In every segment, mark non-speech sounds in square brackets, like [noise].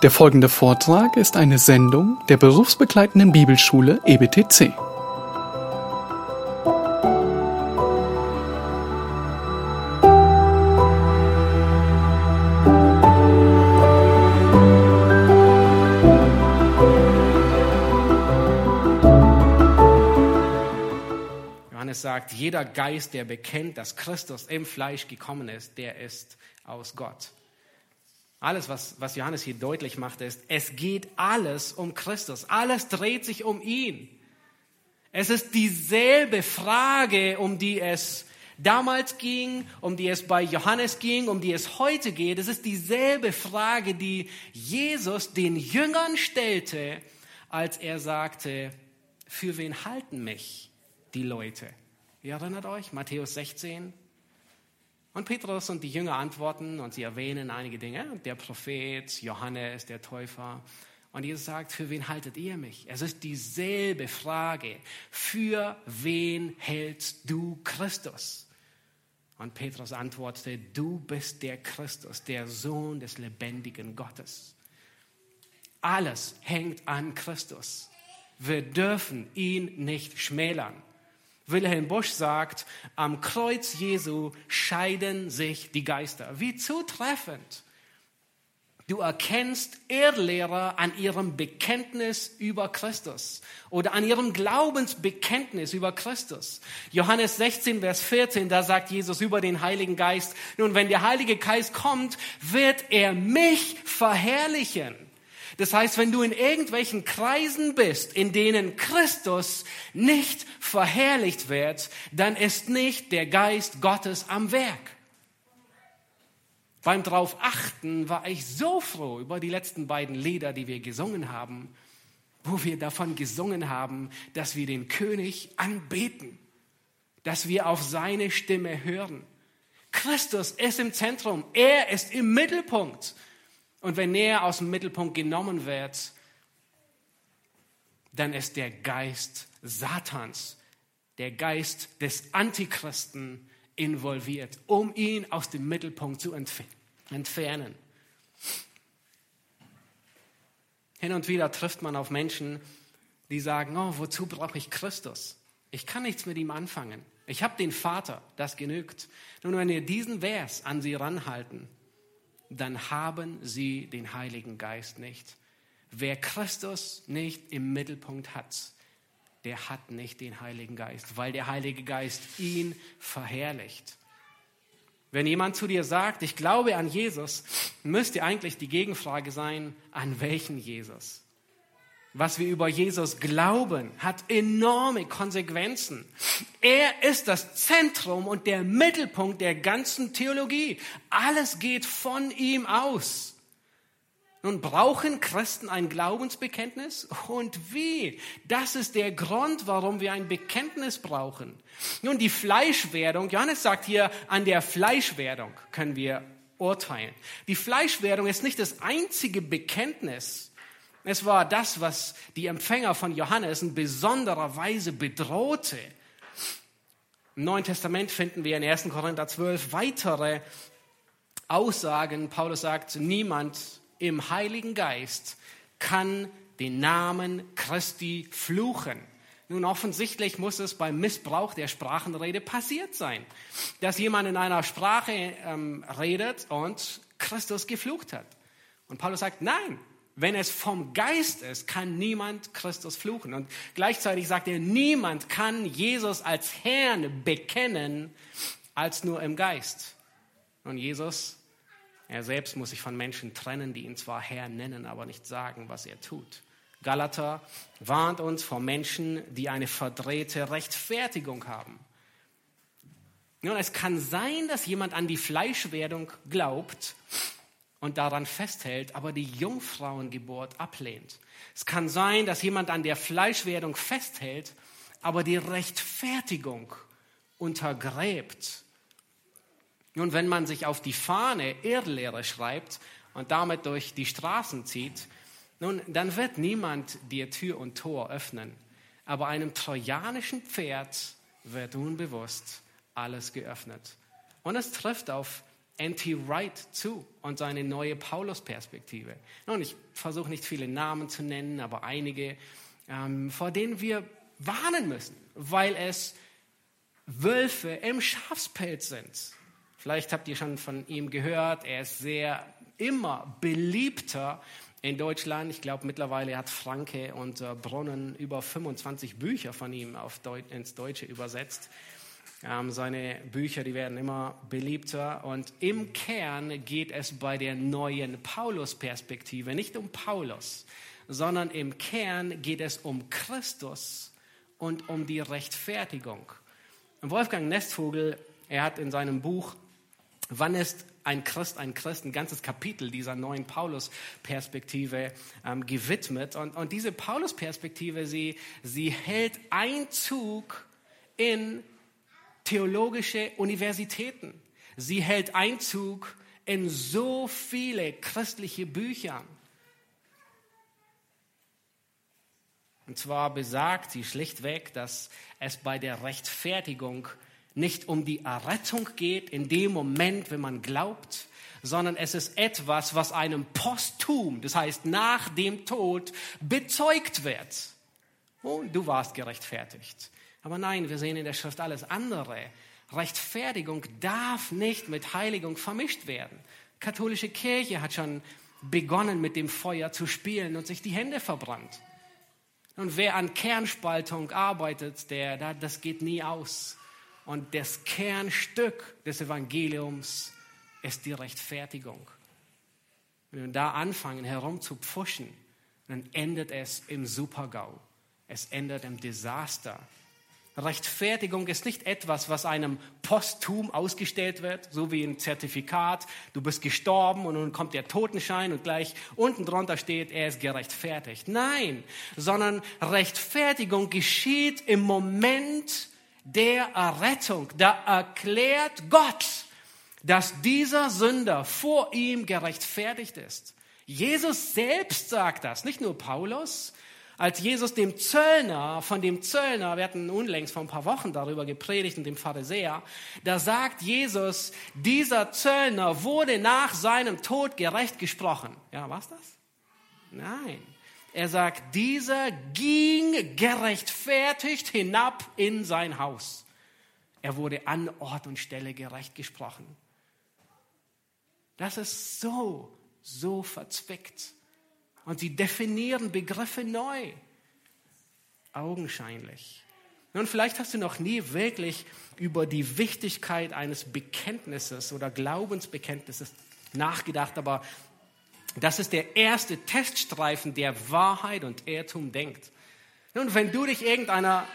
Der folgende Vortrag ist eine Sendung der berufsbegleitenden Bibelschule EBTC. Johannes sagt, jeder Geist, der bekennt, dass Christus im Fleisch gekommen ist, der ist aus Gott. Alles, was, was Johannes hier deutlich macht, ist, es geht alles um Christus. Alles dreht sich um ihn. Es ist dieselbe Frage, um die es damals ging, um die es bei Johannes ging, um die es heute geht. Es ist dieselbe Frage, die Jesus den Jüngern stellte, als er sagte, für wen halten mich die Leute? Ihr erinnert euch, Matthäus 16, und Petrus und die Jünger antworten und sie erwähnen einige Dinge. Der Prophet, Johannes, der Täufer. Und Jesus sagt, für wen haltet ihr mich? Es ist dieselbe Frage. Für wen hältst du Christus? Und Petrus antwortete, du bist der Christus, der Sohn des lebendigen Gottes. Alles hängt an Christus. Wir dürfen ihn nicht schmälern. Wilhelm Busch sagt, am Kreuz Jesu scheiden sich die Geister. Wie zutreffend. Du erkennst Irrlehrer an ihrem Bekenntnis über Christus oder an ihrem Glaubensbekenntnis über Christus. Johannes 16, Vers 14, da sagt Jesus über den Heiligen Geist, nun, wenn der Heilige Geist kommt, wird er mich verherrlichen. Das heißt, wenn du in irgendwelchen Kreisen bist, in denen Christus nicht verherrlicht wird, dann ist nicht der Geist Gottes am Werk. Beim drauf achten war ich so froh über die letzten beiden Lieder, die wir gesungen haben, wo wir davon gesungen haben, dass wir den König anbeten, dass wir auf seine Stimme hören. Christus ist im Zentrum, er ist im Mittelpunkt. Und wenn er aus dem Mittelpunkt genommen wird, dann ist der Geist Satans, der Geist des Antichristen involviert, um ihn aus dem Mittelpunkt zu entfernen. Hin und wieder trifft man auf Menschen, die sagen, oh, wozu brauche ich Christus? Ich kann nichts mit ihm anfangen. Ich habe den Vater, das genügt. Nun, wenn wir diesen Vers an sie ranhalten, dann haben sie den Heiligen Geist nicht. Wer Christus nicht im Mittelpunkt hat, der hat nicht den Heiligen Geist, weil der Heilige Geist ihn verherrlicht. Wenn jemand zu dir sagt, ich glaube an Jesus, müsste eigentlich die Gegenfrage sein, an welchen Jesus? Was wir über Jesus glauben, hat enorme Konsequenzen. Er ist das Zentrum und der Mittelpunkt der ganzen Theologie. Alles geht von ihm aus. Nun brauchen Christen ein Glaubensbekenntnis? Und wie? Das ist der Grund, warum wir ein Bekenntnis brauchen. Nun, die Fleischwerdung, Johannes sagt hier, an der Fleischwerdung können wir urteilen. Die Fleischwerdung ist nicht das einzige Bekenntnis, es war das, was die Empfänger von Johannes in besonderer Weise bedrohte. Im Neuen Testament finden wir in 1. Korinther 12 weitere Aussagen. Paulus sagt, niemand im Heiligen Geist kann den Namen Christi fluchen. Nun, offensichtlich muss es beim Missbrauch der Sprachenrede passiert sein, dass jemand in einer Sprache ähm, redet und Christus geflucht hat. Und Paulus sagt, nein, wenn es vom Geist ist, kann niemand Christus fluchen. Und gleichzeitig sagt er, niemand kann Jesus als Herrn bekennen, als nur im Geist. Und Jesus, er selbst muss sich von Menschen trennen, die ihn zwar Herr nennen, aber nicht sagen, was er tut. Galater warnt uns vor Menschen, die eine verdrehte Rechtfertigung haben. Nun, es kann sein, dass jemand an die Fleischwerdung glaubt, und daran festhält, aber die Jungfrauengeburt ablehnt. Es kann sein, dass jemand an der Fleischwerdung festhält, aber die Rechtfertigung untergräbt. Nun, wenn man sich auf die Fahne Irrlehre schreibt und damit durch die Straßen zieht, nun, dann wird niemand dir Tür und Tor öffnen. Aber einem trojanischen Pferd wird unbewusst alles geöffnet. Und es trifft auf N.T. Wright zu und seine neue Paulus-Perspektive. Nun, ich versuche nicht viele Namen zu nennen, aber einige, ähm, vor denen wir warnen müssen, weil es Wölfe im Schafspelz sind. Vielleicht habt ihr schon von ihm gehört, er ist sehr immer beliebter in Deutschland. Ich glaube, mittlerweile hat Franke und äh, Brunnen über 25 Bücher von ihm auf Deut ins Deutsche übersetzt. Ähm, seine Bücher, die werden immer beliebter. Und im Kern geht es bei der neuen Paulus-Perspektive nicht um Paulus, sondern im Kern geht es um Christus und um die Rechtfertigung. Wolfgang Nestvogel, er hat in seinem Buch Wann ist ein Christ ein Christ? Ein ganzes Kapitel dieser neuen Paulus-Perspektive ähm, gewidmet. Und, und diese Paulus-Perspektive, sie, sie hält Einzug in theologische Universitäten. Sie hält Einzug in so viele christliche Bücher. Und zwar besagt sie schlichtweg, dass es bei der Rechtfertigung nicht um die Errettung geht in dem Moment, wenn man glaubt, sondern es ist etwas, was einem posthum, das heißt nach dem Tod, bezeugt wird. Oh, du warst gerechtfertigt. Aber nein, wir sehen in der Schrift alles andere. Rechtfertigung darf nicht mit Heiligung vermischt werden. Katholische Kirche hat schon begonnen, mit dem Feuer zu spielen und sich die Hände verbrannt. Und wer an Kernspaltung arbeitet, der, das geht nie aus. Und das Kernstück des Evangeliums ist die Rechtfertigung. Wenn wir da anfangen herumzupfuschen, dann endet es im Supergau. Es endet im Desaster. Rechtfertigung ist nicht etwas, was einem posthum ausgestellt wird, so wie ein Zertifikat. Du bist gestorben und nun kommt der Totenschein und gleich unten drunter steht, er ist gerechtfertigt. Nein, sondern Rechtfertigung geschieht im Moment der Errettung. Da erklärt Gott, dass dieser Sünder vor ihm gerechtfertigt ist. Jesus selbst sagt das, nicht nur Paulus, als Jesus dem Zöllner, von dem Zöllner, wir hatten unlängst vor ein paar Wochen darüber gepredigt und dem Pharisäer, da sagt Jesus, dieser Zöllner wurde nach seinem Tod gerecht gesprochen. Ja, was das? Nein. Er sagt, dieser ging gerechtfertigt hinab in sein Haus. Er wurde an Ort und Stelle gerecht gesprochen. Das ist so, so verzwickt. Und sie definieren Begriffe neu. Augenscheinlich. Nun, vielleicht hast du noch nie wirklich über die Wichtigkeit eines Bekenntnisses oder Glaubensbekenntnisses nachgedacht, aber das ist der erste Teststreifen, der Wahrheit und Irrtum denkt. Nun, wenn du dich irgendeiner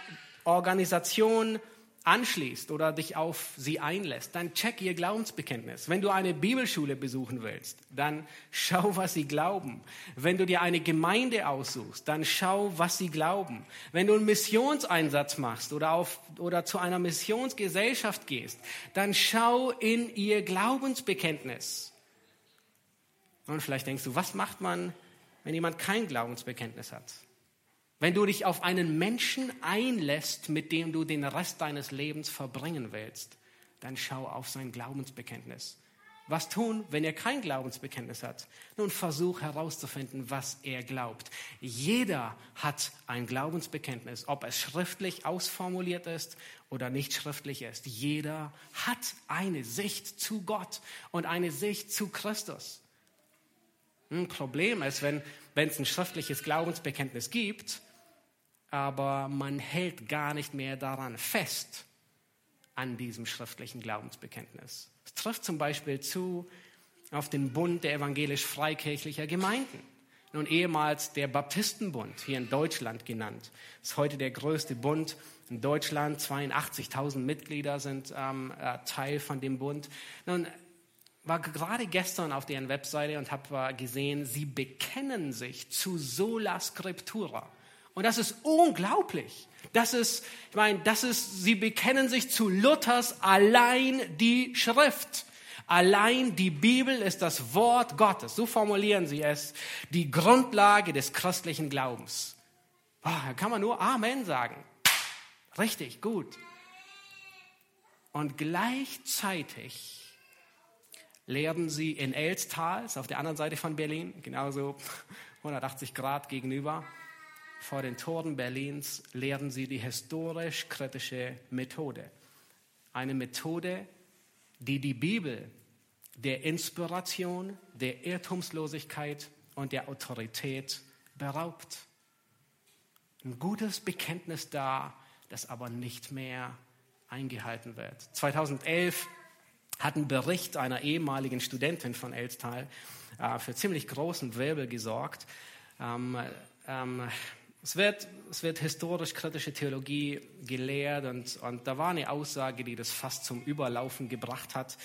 Organisation anschließt oder dich auf sie einlässt, dann check ihr Glaubensbekenntnis. Wenn du eine Bibelschule besuchen willst, dann schau, was sie glauben. Wenn du dir eine Gemeinde aussuchst, dann schau, was sie glauben. Wenn du einen Missionseinsatz machst oder, auf, oder zu einer Missionsgesellschaft gehst, dann schau in ihr Glaubensbekenntnis. Und vielleicht denkst du, was macht man, wenn jemand kein Glaubensbekenntnis hat? Wenn du dich auf einen Menschen einlässt, mit dem du den Rest deines Lebens verbringen willst, dann schau auf sein Glaubensbekenntnis. Was tun, wenn er kein Glaubensbekenntnis hat? Nun versuch herauszufinden, was er glaubt. Jeder hat ein Glaubensbekenntnis, ob es schriftlich ausformuliert ist oder nicht schriftlich ist. Jeder hat eine Sicht zu Gott und eine Sicht zu Christus. Ein Problem ist, wenn, wenn es ein schriftliches Glaubensbekenntnis gibt, aber man hält gar nicht mehr daran fest, an diesem schriftlichen Glaubensbekenntnis. Es trifft zum Beispiel zu auf den Bund der evangelisch-freikirchlicher Gemeinden. Nun ehemals der Baptistenbund, hier in Deutschland genannt, ist heute der größte Bund in Deutschland. 82.000 Mitglieder sind ähm, äh, Teil von dem Bund. Nun war gerade gestern auf deren Webseite und habe äh, gesehen, sie bekennen sich zu Sola Scriptura. Und das ist unglaublich. Das ist, ich meine, das ist, sie bekennen sich zu Luthers allein die Schrift. Allein die Bibel ist das Wort Gottes. So formulieren sie es. Die Grundlage des christlichen Glaubens. Oh, da kann man nur Amen sagen. Richtig, gut. Und gleichzeitig lehren sie in Elstal, auf der anderen Seite von Berlin, genauso [laughs] 180 Grad gegenüber. Vor den Toren Berlins lehren sie die historisch-kritische Methode. Eine Methode, die die Bibel der Inspiration, der Irrtumslosigkeit und der Autorität beraubt. Ein gutes Bekenntnis da, das aber nicht mehr eingehalten wird. 2011 hat ein Bericht einer ehemaligen Studentin von Elstal äh, für ziemlich großen Wirbel gesorgt. Ähm, ähm, es wird, es wird historisch-kritische Theologie gelehrt und, und da war eine Aussage, die das fast zum Überlaufen gebracht hat.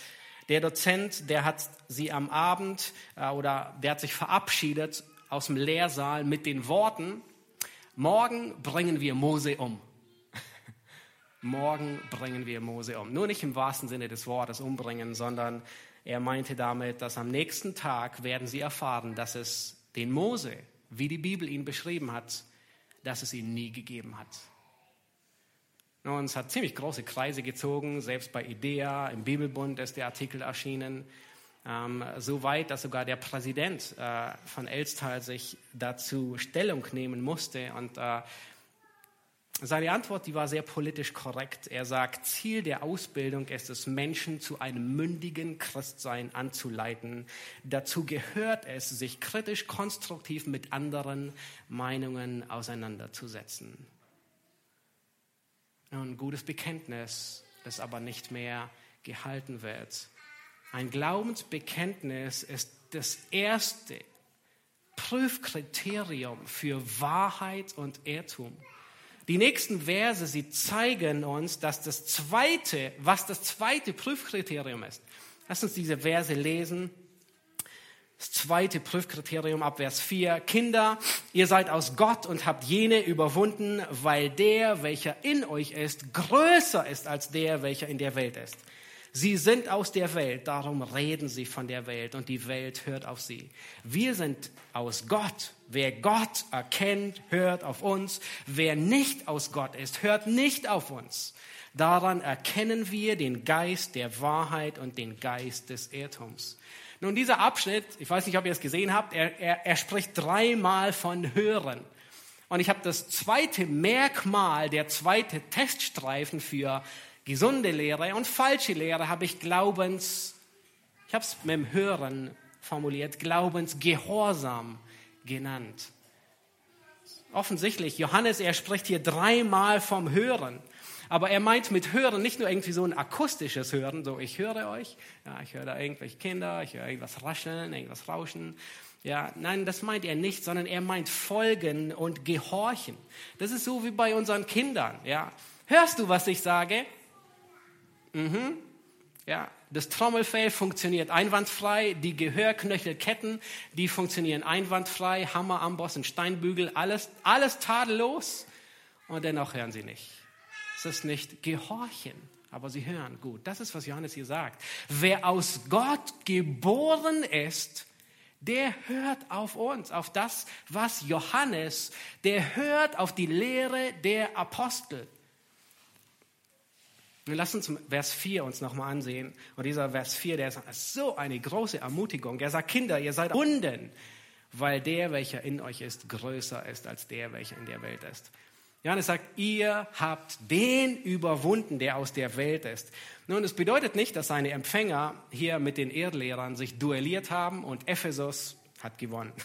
Der Dozent, der hat sie am Abend äh, oder der hat sich verabschiedet aus dem Lehrsaal mit den Worten, morgen bringen wir Mose um. [laughs] morgen bringen wir Mose um. Nur nicht im wahrsten Sinne des Wortes umbringen, sondern er meinte damit, dass am nächsten Tag werden sie erfahren, dass es den Mose, wie die Bibel ihn beschrieben hat, dass es ihn nie gegeben hat. Und es hat ziemlich große Kreise gezogen, selbst bei IDEA, im Bibelbund ist der Artikel erschienen, ähm, so weit, dass sogar der Präsident äh, von Elstal sich dazu Stellung nehmen musste und äh, seine Antwort, die war sehr politisch korrekt. Er sagt, Ziel der Ausbildung ist es, Menschen zu einem mündigen Christsein anzuleiten. Dazu gehört es, sich kritisch konstruktiv mit anderen Meinungen auseinanderzusetzen. Ein gutes Bekenntnis, das aber nicht mehr gehalten wird. Ein Glaubensbekenntnis ist das erste Prüfkriterium für Wahrheit und Irrtum. Die nächsten Verse, sie zeigen uns, dass das zweite, was das zweite Prüfkriterium ist. Lass uns diese Verse lesen. Das zweite Prüfkriterium ab Vers 4. Kinder, ihr seid aus Gott und habt jene überwunden, weil der, welcher in euch ist, größer ist als der, welcher in der Welt ist. Sie sind aus der Welt, darum reden sie von der Welt und die Welt hört auf sie. Wir sind aus Gott. Wer Gott erkennt, hört auf uns. Wer nicht aus Gott ist, hört nicht auf uns. Daran erkennen wir den Geist der Wahrheit und den Geist des Irrtums. Nun, dieser Abschnitt, ich weiß nicht, ob ihr es gesehen habt, er, er, er spricht dreimal von Hören. Und ich habe das zweite Merkmal, der zweite Teststreifen für gesunde Lehre und falsche Lehre habe ich Glaubens, ich habe es mit dem Hören formuliert, Glaubensgehorsam genannt. Offensichtlich, Johannes, er spricht hier dreimal vom Hören. Aber er meint mit Hören nicht nur irgendwie so ein akustisches Hören, so ich höre euch, ja, ich höre da irgendwelche Kinder, ich höre irgendwas rascheln, irgendwas rauschen. Ja, nein, das meint er nicht, sondern er meint Folgen und Gehorchen. Das ist so wie bei unseren Kindern. Ja, hörst du, was ich sage? Mhm. Ja, das Trommelfell funktioniert einwandfrei, die Gehörknöchelketten, die funktionieren einwandfrei, Hammer, Amboss und Steinbügel, alles, alles tadellos. Und dennoch hören sie nicht. Es ist nicht Gehorchen, aber sie hören gut. Das ist, was Johannes hier sagt. Wer aus Gott geboren ist, der hört auf uns, auf das, was Johannes, der hört auf die Lehre der Apostel. Lass uns Vers 4 uns nochmal ansehen. Und dieser Vers 4, der ist so eine große Ermutigung. Er sagt, Kinder, ihr seid Wunden, weil der, welcher in euch ist, größer ist als der, welcher in der Welt ist. Johannes sagt, ihr habt den überwunden, der aus der Welt ist. Nun, es bedeutet nicht, dass seine Empfänger hier mit den Erdlehrern sich duelliert haben und Ephesus hat gewonnen. [laughs]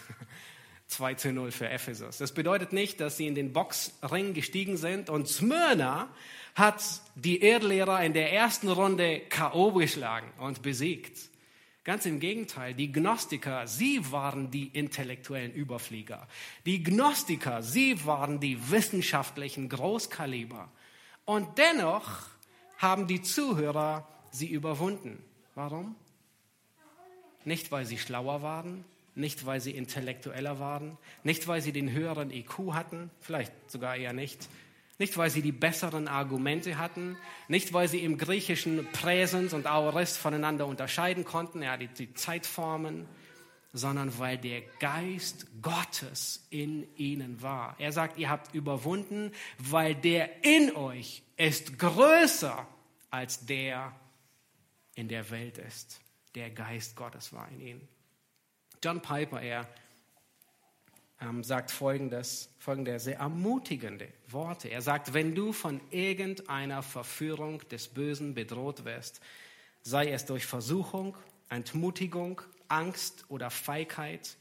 2 zu 0 für Ephesus. Das bedeutet nicht, dass sie in den Boxring gestiegen sind und Smyrna hat die Erdlehrer in der ersten Runde K.O. geschlagen und besiegt. Ganz im Gegenteil, die Gnostiker, sie waren die intellektuellen Überflieger. Die Gnostiker, sie waren die wissenschaftlichen Großkaliber. Und dennoch haben die Zuhörer sie überwunden. Warum? Nicht, weil sie schlauer waren, nicht, weil sie intellektueller waren, nicht, weil sie den höheren IQ hatten, vielleicht sogar eher nicht, nicht, weil sie die besseren Argumente hatten, nicht, weil sie im Griechischen Präsens und Aorist voneinander unterscheiden konnten, ja, die, die Zeitformen, sondern weil der Geist Gottes in ihnen war. Er sagt, ihr habt überwunden, weil der in euch ist größer als der in der Welt ist. der Geist Gottes war in ihnen. John Piper, er ähm, sagt folgendes, folgende sehr ermutigende Worte. Er sagt, wenn du von irgendeiner Verführung des Bösen bedroht wirst, sei es durch Versuchung, Entmutigung, Angst oder Feigheit,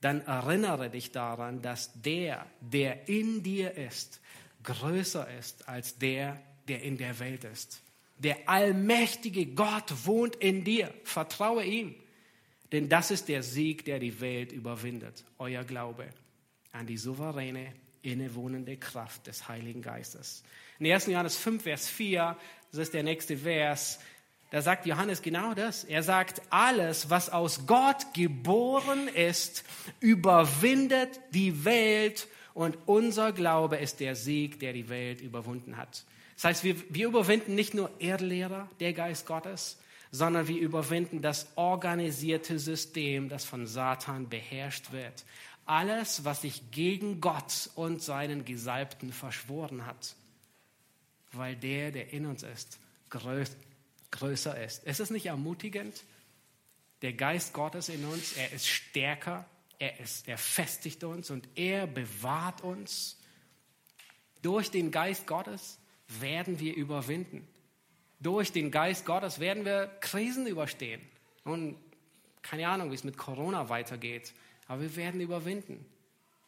dann erinnere dich daran, dass der, der in dir ist, größer ist als der, der in der Welt ist. Der allmächtige Gott wohnt in dir. Vertraue ihm. Denn das ist der Sieg, der die Welt überwindet. Euer Glaube an die souveräne, innewohnende Kraft des Heiligen Geistes. In 1. Johannes 5, Vers 4, das ist der nächste Vers, da sagt Johannes genau das. Er sagt, alles, was aus Gott geboren ist, überwindet die Welt und unser Glaube ist der Sieg, der die Welt überwunden hat. Das heißt, wir, wir überwinden nicht nur Erdlehrer, der Geist Gottes, sondern wir überwinden das organisierte System, das von Satan beherrscht wird. Alles, was sich gegen Gott und seinen Gesalbten verschworen hat, weil der, der in uns ist, größer ist. Ist es nicht ermutigend? Der Geist Gottes in uns, er ist stärker, er, ist, er festigt uns und er bewahrt uns. Durch den Geist Gottes werden wir überwinden. Durch den Geist Gottes werden wir Krisen überstehen. Und keine Ahnung, wie es mit Corona weitergeht, aber wir werden überwinden,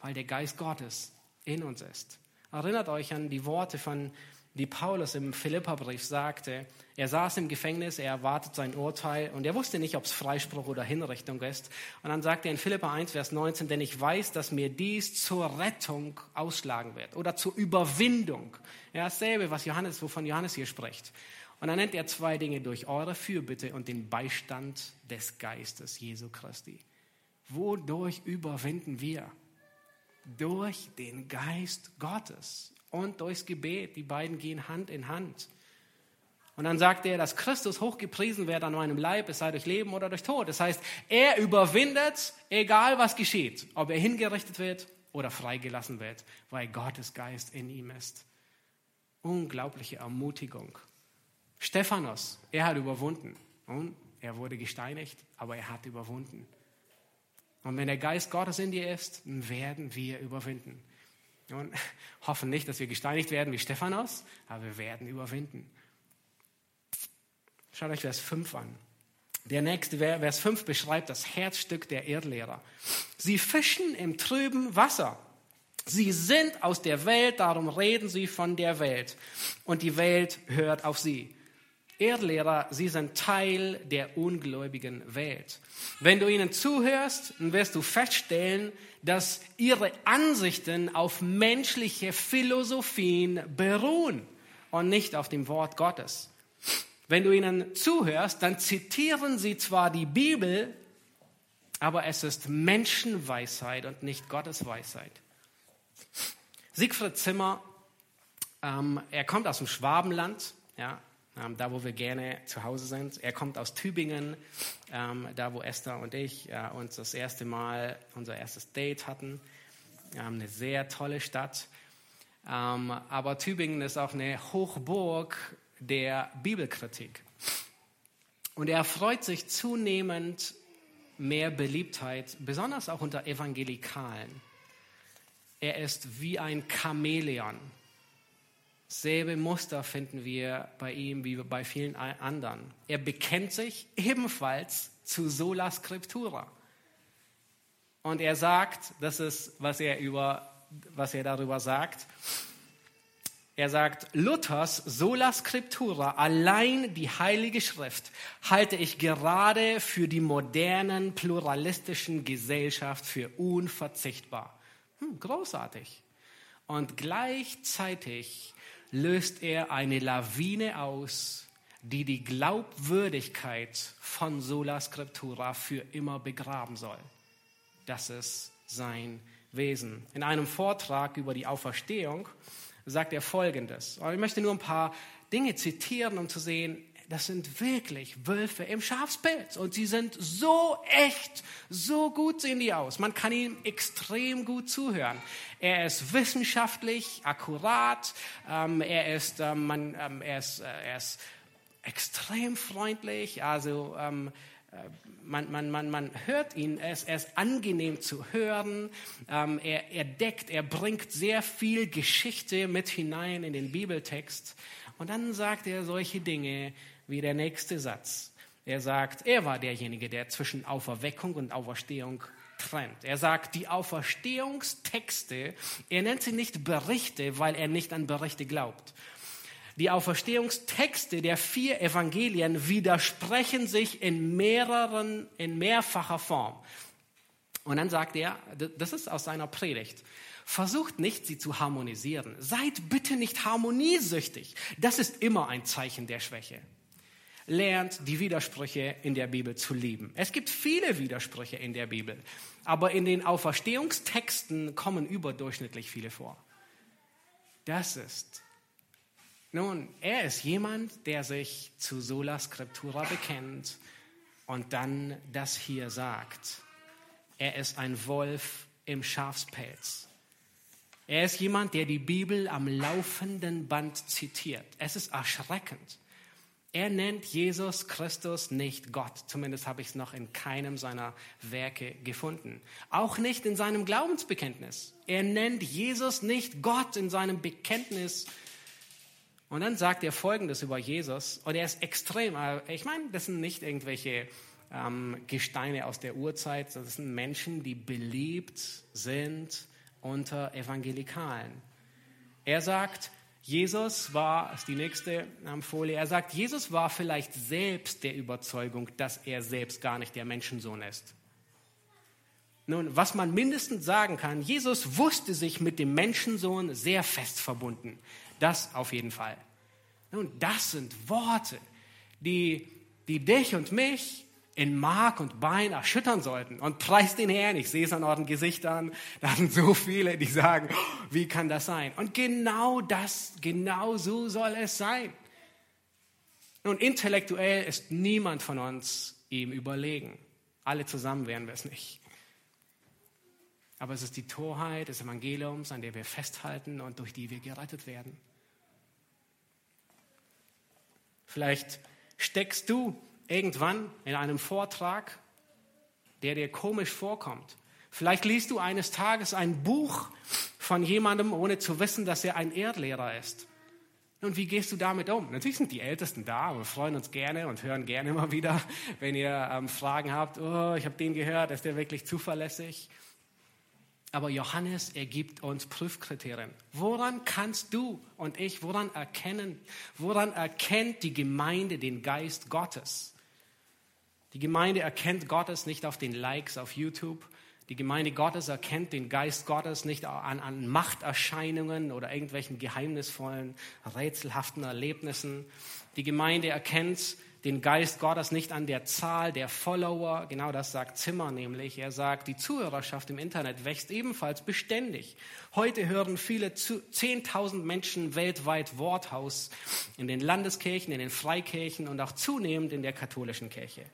weil der Geist Gottes in uns ist. Erinnert euch an die Worte von die Paulus im Philipperbrief sagte, er saß im Gefängnis, er erwartet sein Urteil und er wusste nicht, ob es Freispruch oder Hinrichtung ist. Und dann sagt er in Philippa 1, Vers 19, denn ich weiß, dass mir dies zur Rettung ausschlagen wird oder zur Überwindung. Ja, dasselbe, was Johannes, wovon Johannes hier spricht. Und dann nennt er zwei Dinge durch eure Fürbitte und den Beistand des Geistes Jesu Christi. Wodurch überwinden wir? Durch den Geist Gottes und durchs Gebet. Die beiden gehen Hand in Hand. Und dann sagt er, dass Christus hochgepriesen wird an meinem Leib, es sei durch Leben oder durch Tod. Das heißt, er überwindet, egal was geschieht, ob er hingerichtet wird oder freigelassen wird, weil Gottes Geist in ihm ist. Unglaubliche Ermutigung. Stephanus, er hat überwunden. Und er wurde gesteinigt, aber er hat überwunden. Und wenn der Geist Gottes in dir ist, werden wir überwinden. Und [laughs] hoffen nicht, dass wir gesteinigt werden wie Stephanus, aber wir werden überwinden. Schaut euch Vers 5 an. Der nächste Vers 5 beschreibt das Herzstück der Erdlehrer. Sie fischen im trüben Wasser. Sie sind aus der Welt, darum reden sie von der Welt. Und die Welt hört auf sie. Erdlehrer, sie sind Teil der ungläubigen Welt. Wenn du ihnen zuhörst, dann wirst du feststellen, dass ihre Ansichten auf menschliche Philosophien beruhen und nicht auf dem Wort Gottes. Wenn du ihnen zuhörst, dann zitieren sie zwar die Bibel, aber es ist Menschenweisheit und nicht Gottes Weisheit. Siegfried Zimmer, ähm, er kommt aus dem Schwabenland, ja, ähm, da wo wir gerne zu Hause sind. Er kommt aus Tübingen, ähm, da wo Esther und ich äh, uns das erste Mal unser erstes Date hatten. Ähm, eine sehr tolle Stadt. Ähm, aber Tübingen ist auch eine Hochburg der Bibelkritik. Und er freut sich zunehmend mehr Beliebtheit, besonders auch unter Evangelikalen. Er ist wie ein Chamäleon. Selbe Muster finden wir bei ihm wie bei vielen anderen. Er bekennt sich ebenfalls zu Sola Scriptura. Und er sagt, das ist, was er, über, was er darüber sagt. Er sagt, Luthers Sola Scriptura, allein die Heilige Schrift, halte ich gerade für die modernen pluralistischen Gesellschaft für unverzichtbar. Hm, großartig. Und gleichzeitig löst er eine Lawine aus, die die Glaubwürdigkeit von Sola Scriptura für immer begraben soll. Das ist sein Wesen. In einem Vortrag über die Auferstehung sagt er Folgendes. Ich möchte nur ein paar Dinge zitieren, um zu sehen, das sind wirklich Wölfe im Schafspelz. Und sie sind so echt, so gut sehen die aus. Man kann ihm extrem gut zuhören. Er ist wissenschaftlich akkurat. Ähm, er, ist, ähm, man, ähm, er, ist, äh, er ist extrem freundlich. Also ähm, man, man, man, man hört ihn, er ist, er ist angenehm zu hören, ähm, er, er deckt, er bringt sehr viel Geschichte mit hinein in den Bibeltext. Und dann sagt er solche Dinge wie der nächste Satz. Er sagt, er war derjenige, der zwischen Auferweckung und Auferstehung trennt. Er sagt, die Auferstehungstexte, er nennt sie nicht Berichte, weil er nicht an Berichte glaubt. Die Auferstehungstexte der vier Evangelien widersprechen sich in mehreren, in mehrfacher Form. Und dann sagt er, das ist aus seiner Predigt. Versucht nicht, sie zu harmonisieren. Seid bitte nicht harmoniesüchtig. Das ist immer ein Zeichen der Schwäche. Lernt die Widersprüche in der Bibel zu lieben. Es gibt viele Widersprüche in der Bibel, aber in den Auferstehungstexten kommen überdurchschnittlich viele vor. Das ist nun, er ist jemand, der sich zu Sola Scriptura bekennt und dann das hier sagt. Er ist ein Wolf im Schafspelz. Er ist jemand, der die Bibel am laufenden Band zitiert. Es ist erschreckend. Er nennt Jesus Christus nicht Gott. Zumindest habe ich es noch in keinem seiner Werke gefunden. Auch nicht in seinem Glaubensbekenntnis. Er nennt Jesus nicht Gott in seinem Bekenntnis und dann sagt er Folgendes über Jesus, und er ist extrem, äh, ich meine, das sind nicht irgendwelche ähm, Gesteine aus der Urzeit, das sind Menschen, die beliebt sind unter Evangelikalen. Er sagt, Jesus war, das ist die nächste ähm, Folie, er sagt, Jesus war vielleicht selbst der Überzeugung, dass er selbst gar nicht der Menschensohn ist. Nun, was man mindestens sagen kann, Jesus wusste sich mit dem Menschensohn sehr fest verbunden. Das auf jeden Fall. Nun, das sind Worte, die, die dich und mich in Mark und Bein erschüttern sollten. Und preist den Herrn. Ich sehe es an euren Gesichtern. Da sind so viele, die sagen, oh, wie kann das sein? Und genau das, genau so soll es sein. Nun, intellektuell ist niemand von uns ihm überlegen. Alle zusammen wären wir es nicht. Aber es ist die Torheit des Evangeliums, an der wir festhalten und durch die wir gerettet werden. Vielleicht steckst du irgendwann in einem Vortrag, der dir komisch vorkommt. Vielleicht liest du eines Tages ein Buch von jemandem, ohne zu wissen, dass er ein Erdlehrer ist. Und wie gehst du damit um? Natürlich sind die Ältesten da, wir freuen uns gerne und hören gerne immer wieder, wenn ihr ähm, Fragen habt. Oh, ich habe den gehört, ist der wirklich zuverlässig? Aber Johannes ergibt uns Prüfkriterien. Woran kannst du und ich, woran erkennen, woran erkennt die Gemeinde den Geist Gottes? Die Gemeinde erkennt Gottes nicht auf den Likes auf YouTube. Die Gemeinde Gottes erkennt den Geist Gottes nicht an, an Machterscheinungen oder irgendwelchen geheimnisvollen, rätselhaften Erlebnissen. Die Gemeinde erkennt den Geist Gottes nicht an der Zahl der Follower. Genau das sagt Zimmer nämlich. Er sagt, die Zuhörerschaft im Internet wächst ebenfalls beständig. Heute hören viele 10.000 Menschen weltweit Worthaus in den Landeskirchen, in den Freikirchen und auch zunehmend in der katholischen Kirche.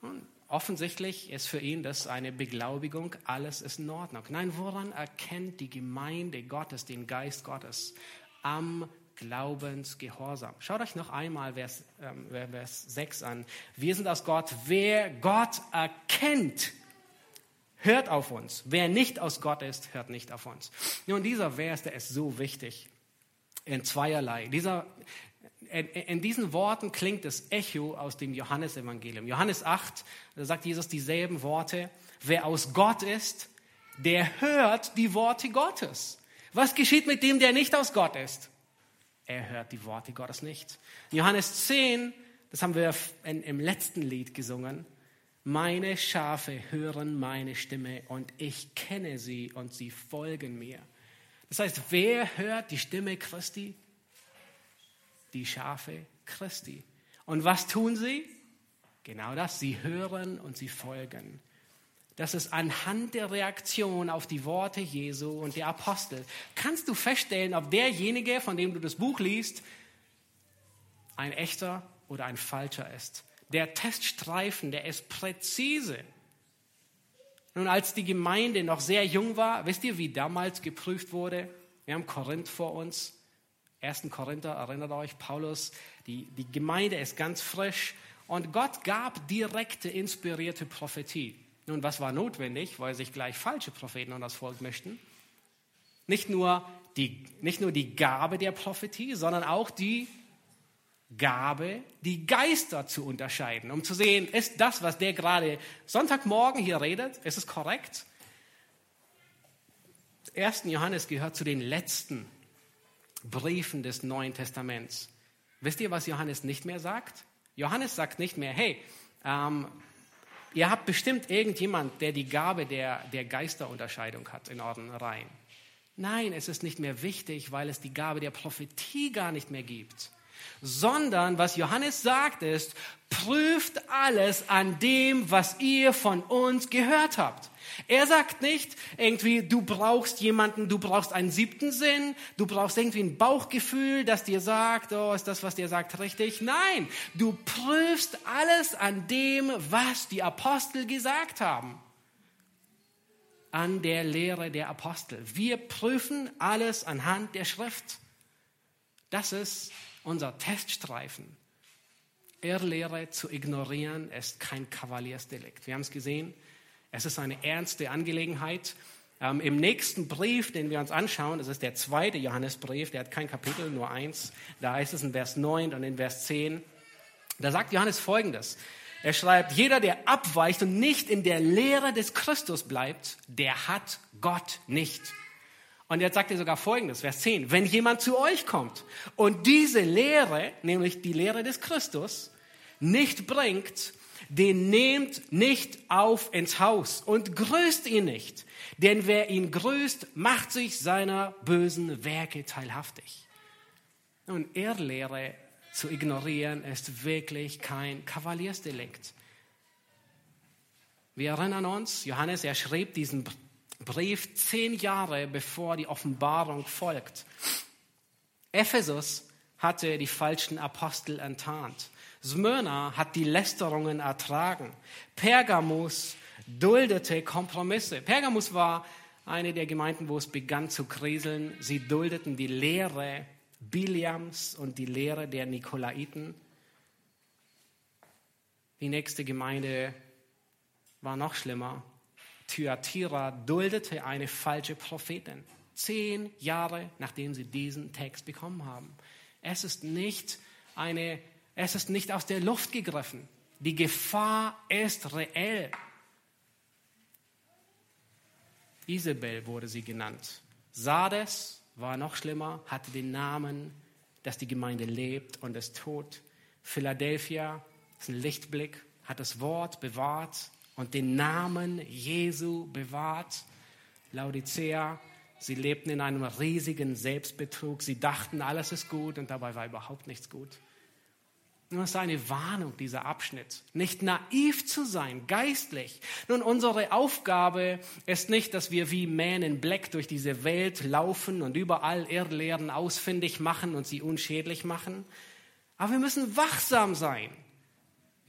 Und offensichtlich ist für ihn das eine Beglaubigung, alles ist in Ordnung. Nein, woran erkennt die Gemeinde Gottes den Geist Gottes? Am Glaubensgehorsam. Schaut euch noch einmal Vers, ähm, Vers 6 an. Wir sind aus Gott. Wer Gott erkennt, hört auf uns. Wer nicht aus Gott ist, hört nicht auf uns. Nun, dieser Vers, der ist so wichtig in zweierlei. Dieser, in, diesen Worten klingt das Echo aus dem Johannesevangelium. Johannes 8, da sagt Jesus dieselben Worte. Wer aus Gott ist, der hört die Worte Gottes. Was geschieht mit dem, der nicht aus Gott ist? er hört die Worte Gottes nicht. Johannes 10, das haben wir im letzten Lied gesungen. Meine Schafe hören meine Stimme und ich kenne sie und sie folgen mir. Das heißt, wer hört die Stimme Christi? Die Schafe Christi. Und was tun sie? Genau das, sie hören und sie folgen dass es anhand der Reaktion auf die Worte Jesu und der Apostel kannst du feststellen, ob derjenige, von dem du das Buch liest, ein echter oder ein falscher ist. Der Teststreifen, der ist präzise. Nun, als die Gemeinde noch sehr jung war, wisst ihr, wie damals geprüft wurde? Wir haben Korinth vor uns. 1. Korinther, erinnert euch, Paulus, die, die Gemeinde ist ganz frisch Und Gott gab direkte, inspirierte Prophetie. Nun, was war notwendig, weil sich gleich falsche Propheten an das Volk möchten? Nicht nur die, nicht nur die Gabe der Prophetie, sondern auch die Gabe, die Geister zu unterscheiden, um zu sehen, ist das, was der gerade Sonntagmorgen hier redet, ist es korrekt? 1. Johannes gehört zu den letzten Briefen des Neuen Testaments. Wisst ihr, was Johannes nicht mehr sagt? Johannes sagt nicht mehr, hey, ähm, ihr habt bestimmt irgendjemand, der die Gabe der, der Geisterunterscheidung hat in euren Reihen. Nein, es ist nicht mehr wichtig, weil es die Gabe der Prophetie gar nicht mehr gibt sondern was Johannes sagt ist, prüft alles an dem, was ihr von uns gehört habt. Er sagt nicht irgendwie, du brauchst jemanden, du brauchst einen siebten Sinn, du brauchst irgendwie ein Bauchgefühl, das dir sagt, oh, ist das, was dir sagt, richtig? Nein, du prüfst alles an dem, was die Apostel gesagt haben. An der Lehre der Apostel. Wir prüfen alles anhand der Schrift. Das ist unser Teststreifen. Irrlehre zu ignorieren ist kein Kavaliersdelikt. Wir haben es gesehen, es ist eine ernste Angelegenheit. Ähm, Im nächsten Brief, den wir uns anschauen, das ist der zweite Johannesbrief, der hat kein Kapitel, nur eins. Da heißt es in Vers 9 und in Vers 10. Da sagt Johannes Folgendes. Er schreibt, jeder, der abweicht und nicht in der Lehre des Christus bleibt, der hat Gott nicht. Und jetzt sagt er sogar Folgendes, Vers 10. Wenn jemand zu euch kommt und diese Lehre, nämlich die Lehre des Christus, nicht bringt, den nehmt nicht auf ins Haus und grüßt ihn nicht. Denn wer ihn grüßt, macht sich seiner bösen Werke teilhaftig. Und Irrlehre zu ignorieren ist wirklich kein Kavaliersdelikt. Wir erinnern uns, Johannes, er schrieb diesen Brief zehn Jahre bevor die Offenbarung folgt. Ephesus hatte die falschen Apostel enttarnt. Smyrna hat die Lästerungen ertragen. Pergamus duldete Kompromisse. Pergamus war eine der Gemeinden, wo es begann zu kriseln. Sie duldeten die Lehre Biliams und die Lehre der Nikolaiten. Die nächste Gemeinde war noch schlimmer. Thyatira duldete eine falsche Prophetin. Zehn Jahre nachdem sie diesen Text bekommen haben. Es ist nicht eine, es ist nicht aus der Luft gegriffen. Die Gefahr ist reell. Isabel wurde sie genannt. Sardes war noch schlimmer, hatte den Namen, dass die Gemeinde lebt und ist tot. Philadelphia ist ein Lichtblick, hat das Wort bewahrt, und den Namen Jesu bewahrt. Laodicea, sie lebten in einem riesigen Selbstbetrug. Sie dachten, alles ist gut und dabei war überhaupt nichts gut. Nur ist eine Warnung, dieser Abschnitt. Nicht naiv zu sein, geistlich. Nun, unsere Aufgabe ist nicht, dass wir wie Man in Black durch diese Welt laufen und überall Irrlehren ausfindig machen und sie unschädlich machen. Aber wir müssen wachsam sein.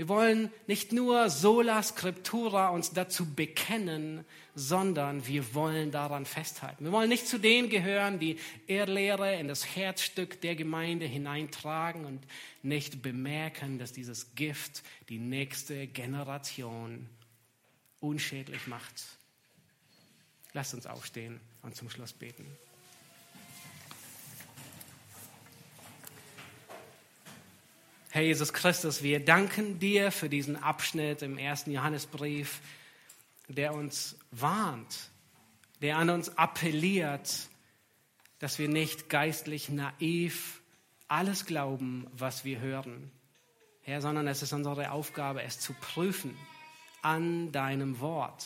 Wir wollen nicht nur sola scriptura uns dazu bekennen, sondern wir wollen daran festhalten. Wir wollen nicht zu denen gehören, die Irrlehre in das Herzstück der Gemeinde hineintragen und nicht bemerken, dass dieses Gift die nächste Generation unschädlich macht. Lasst uns aufstehen und zum Schluss beten. Herr Jesus Christus, wir danken dir für diesen Abschnitt im ersten Johannesbrief, der uns warnt, der an uns appelliert, dass wir nicht geistlich naiv alles glauben, was wir hören, Herr, sondern es ist unsere Aufgabe, es zu prüfen an deinem Wort.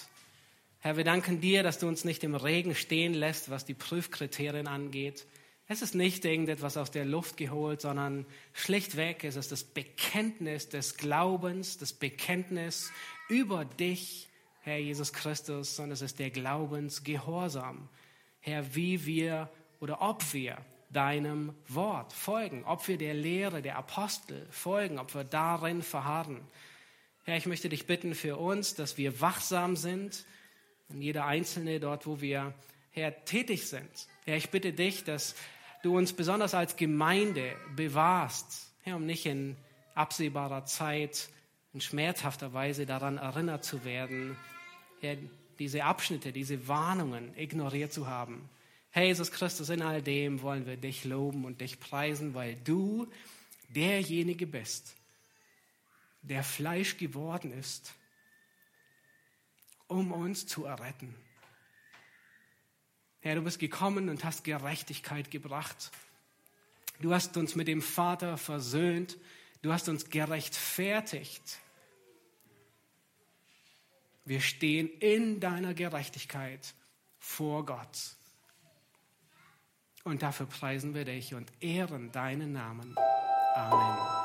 Herr, wir danken dir, dass du uns nicht im Regen stehen lässt, was die Prüfkriterien angeht, es ist nicht irgendetwas aus der Luft geholt, sondern schlichtweg es ist das Bekenntnis des Glaubens, das Bekenntnis über dich, Herr Jesus Christus, sondern es ist der Glaubensgehorsam. Herr, wie wir oder ob wir deinem Wort folgen, ob wir der Lehre der Apostel folgen, ob wir darin verharren. Herr, ich möchte dich bitten für uns, dass wir wachsam sind und jeder Einzelne dort, wo wir, Herr, tätig sind. Herr, ich bitte dich, dass du uns besonders als Gemeinde bewahrst, Herr, um nicht in absehbarer Zeit in schmerzhafter Weise daran erinnert zu werden, Herr, diese Abschnitte, diese Warnungen ignoriert zu haben. Herr Jesus Christus, in all dem wollen wir dich loben und dich preisen, weil du derjenige bist, der Fleisch geworden ist, um uns zu erretten. Herr, du bist gekommen und hast Gerechtigkeit gebracht. Du hast uns mit dem Vater versöhnt. Du hast uns gerechtfertigt. Wir stehen in deiner Gerechtigkeit vor Gott. Und dafür preisen wir dich und ehren deinen Namen. Amen.